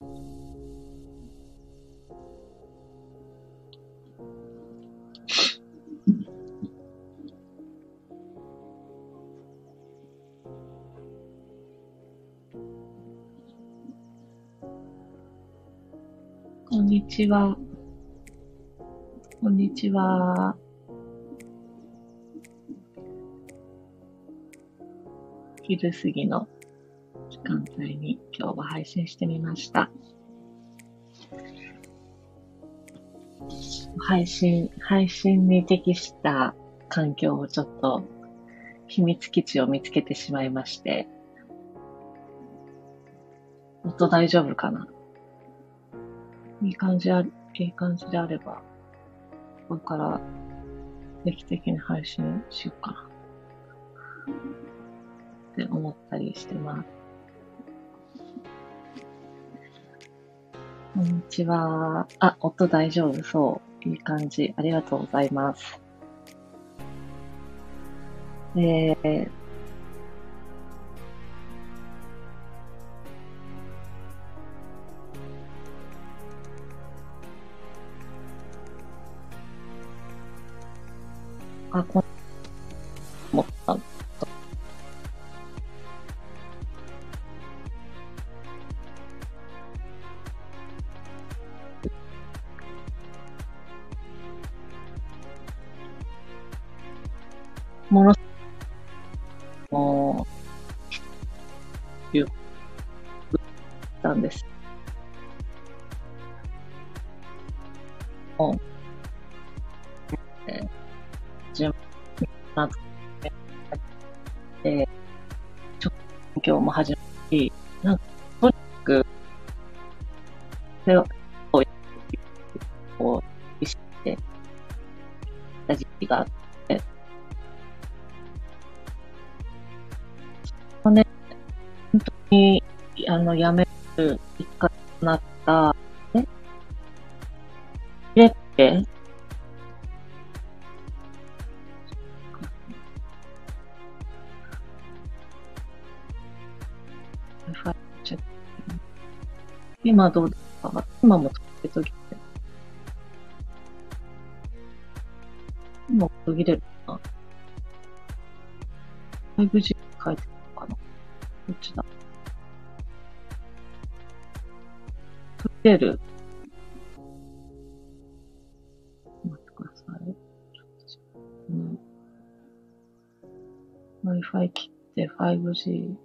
こんにちは。こんにちは。昼過ぎの時間帯に今日は配信してみました。配信、配信に適した環境をちょっと秘密基地を見つけてしまいまして、音大丈夫かな？いい感じあ、いい感じであれば、これから定期的に配信しようかな。って思ったりしてます。こんにちは。あ、音大丈夫？そう。いい感じ。ありがとうございます。えー、あ、こもの、もう、いう、たんです。えー、順番で、ちょっと勉強も始まり、なんか、とにかく、それを、こう、意識して、た時期があって、そね、本当に、あの、やめる一回となった、ね、入れて、今どうですか？今も途切れ途切れ。今も途切れるかな ?5G 書いてちだ途切れる。待ってください。ちょっと、うん、Wi-Fi 切って 5G。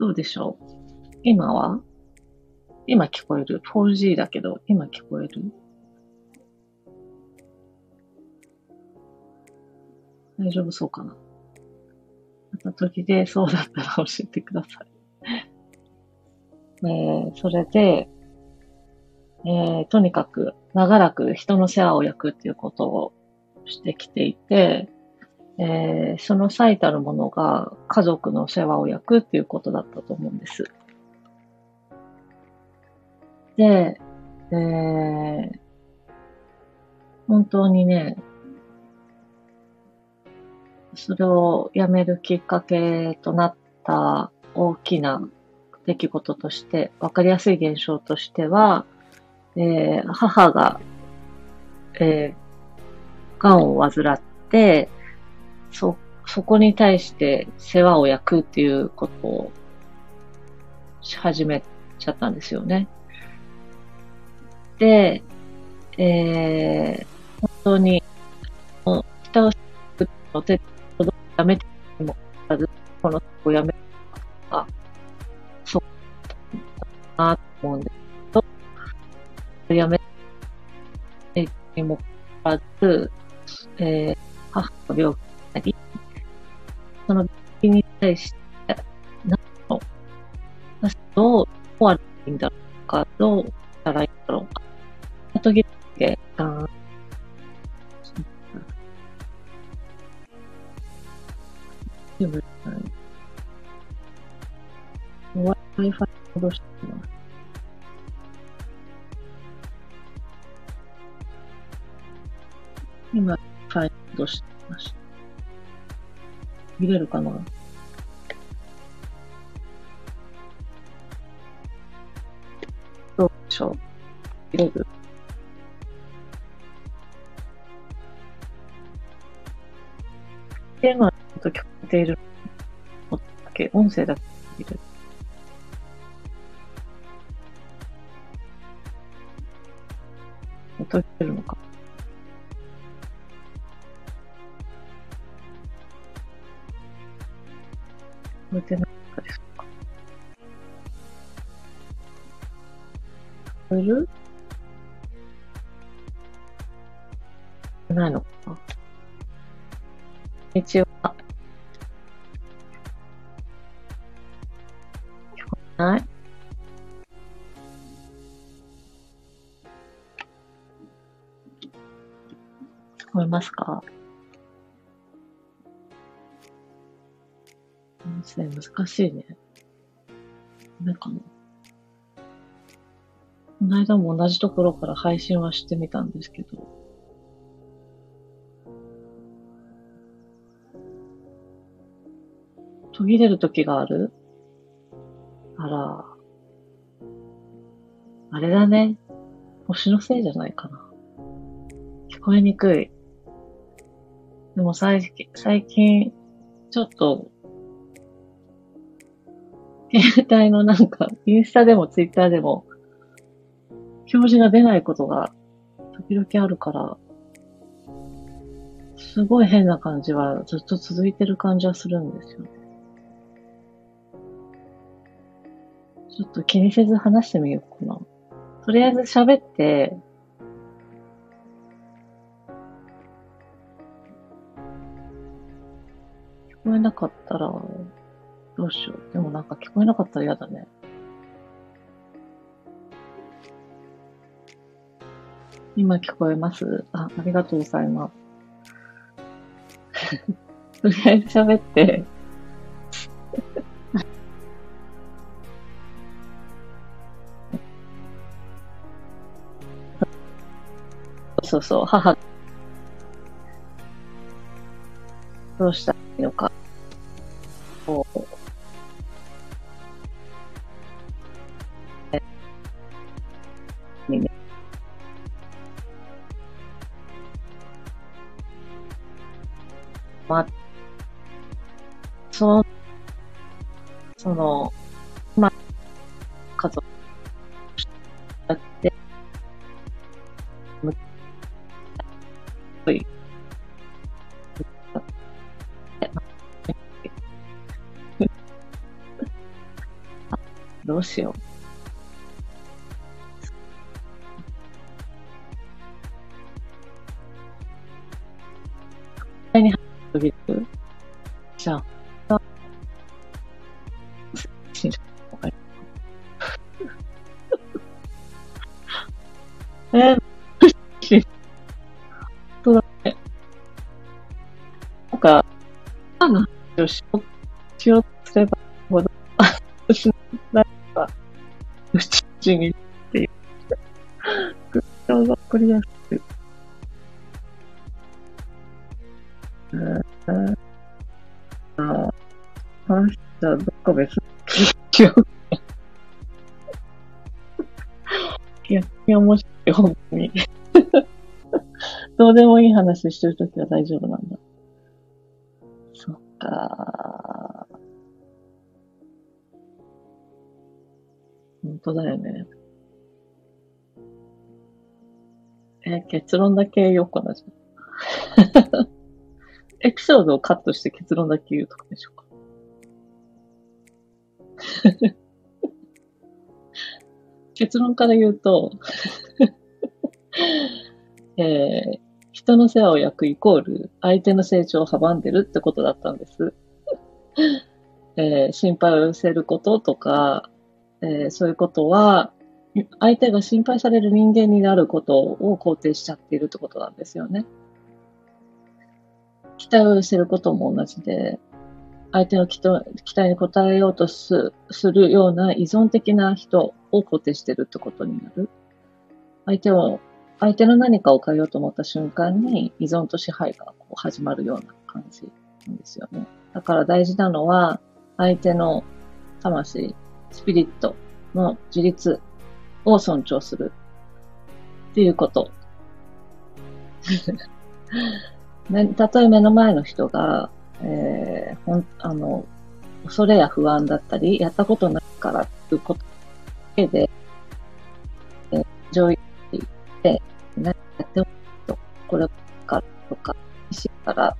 どうでしょう？今は？今聞こえる ?4G だけど、今聞こえる？大丈夫そうかなまた時でそうだったら教えてください。えー、それで、えー、とにかく長らく人の世話を焼くっていうことをしてきていて、えー、その最たるものが家族の世話を焼くっていうことだったと思うんです。で、えー、本当にね、それをやめるきっかけとなった大きな出来事として、わかりやすい現象としては、えー、母が、えー、癌を患って、そ、そこに対して世話を焼くっていうことをし始めちゃったんですよね。で、えー、本当に、北をの手やめてもらず、このをやめるのか、そうだなと思うんですけど、やめてにもかかわらず、えー、母の病気なり、その病気に対して、何の、どう終わるいいんだろうか、どうしたらいいんだろうか。その時で、あでも、Wi-Fi 戻してます。今、Wi-Fi 戻してました。見れるかなどうでしょう見れるテーマと聞こえているだけ、音声だけ見る。音聞けるのか。聞こえてないかですか。聞こえる？ないのかなこん聞こえますか？音声難しいね。ダメかなこの間も同じところから配信はしてみたんですけど。途切れる時がある？あら。あれだね。星のせいじゃないかな。聞こえにくい。でも最近、最近、ちょっと、携帯のなんか、インスタでもツイッターでも、表示が出ないことが時々あるから、すごい変な感じはずっと続いてる感じはするんですよね。ちょっと気にせず話してみようかな。とりあえず喋って、こえなかったら、どうしよう。でもなんか聞こえなかったら嫌だね。今聞こえます？あ、ありがとうございます。とりあえず喋って、そうそう、母、どうした？らいいのか。どうしよう。に途切れるじゃあ、えー、しそうだね。なんか、あの話をしようしようとすれば、ほど、あ、しないか、うちにっていう。ぐっとわかりやすい。えー、ああ、話したらどっか別にしようか。逆に面白い、本当に。どうでもいい話してるときは大丈夫なんだ。そっか当だよね。え、結論だけ言おうかな、じゃあ エピソードをカットして結論だけ言うとかでしょうか。結論から言うと、えー人の世話を焼くイコール相手の成長を阻んでるってことだったんです。えー心配を寄せることとか、えーそういうことは、相手が心配される人間になることを肯定しちゃっているってことなんですよね。期待を寄せることも同じで、相手の期待に応えようとすするような依存的な人を肯定してるってことになる。相手を、相手の何かを変えようと思った瞬間に依存と支配がこう始まるような感じなんですよね。だから大事なのは、相手の魂、スピリットの自立を尊重するっていうこと。たとえ目の前の人が、えー、ほん、あの、恐れや不安だったり、やったことないからっていうことだけで、えー、上位で、何やってもと、これからとか、しから、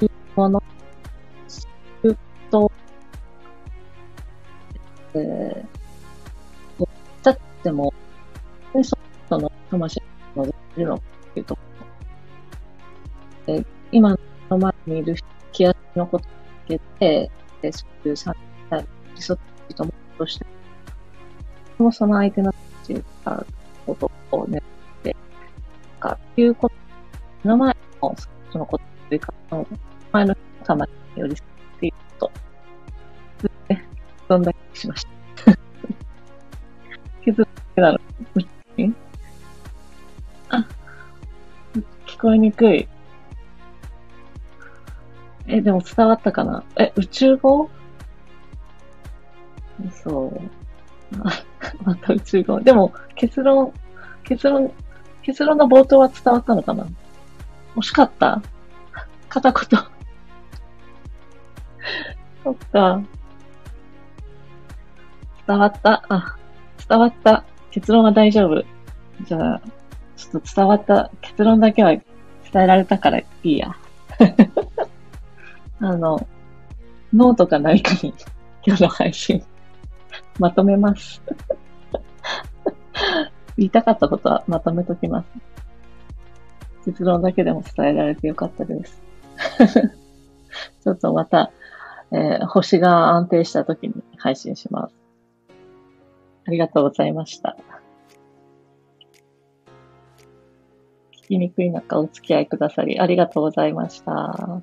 いうもの、すると、だっても、その魂のいるのっていうと、えー、今の前にいる気圧のことを受けて、そういう三体、理想的と思うとして、もその相手のたことをね、で、か、っていうこと、目の前の、そのことというか、の前の魂によりっていうこと、どんだけしました？気 づ聞こえにくい。え、でも伝わったかな？え、宇宙語？そう。また宇宙語。でも、結論、結論、結論の冒頭は伝わったのかな？惜しかった片言。そっか。伝わった。あ、伝わった。結論は大丈夫。じゃあ、ちょっと伝わった結論だけは伝えられたからいいや。あの、ノートか何かに今日の配信まとめます。言いたかったことはまとめときます。結論だけでも伝えられてよかったです。ちょっとまた、えー、星が安定した時に配信します。ありがとうございました。きにくい中お付き合いくださりありがとうございました。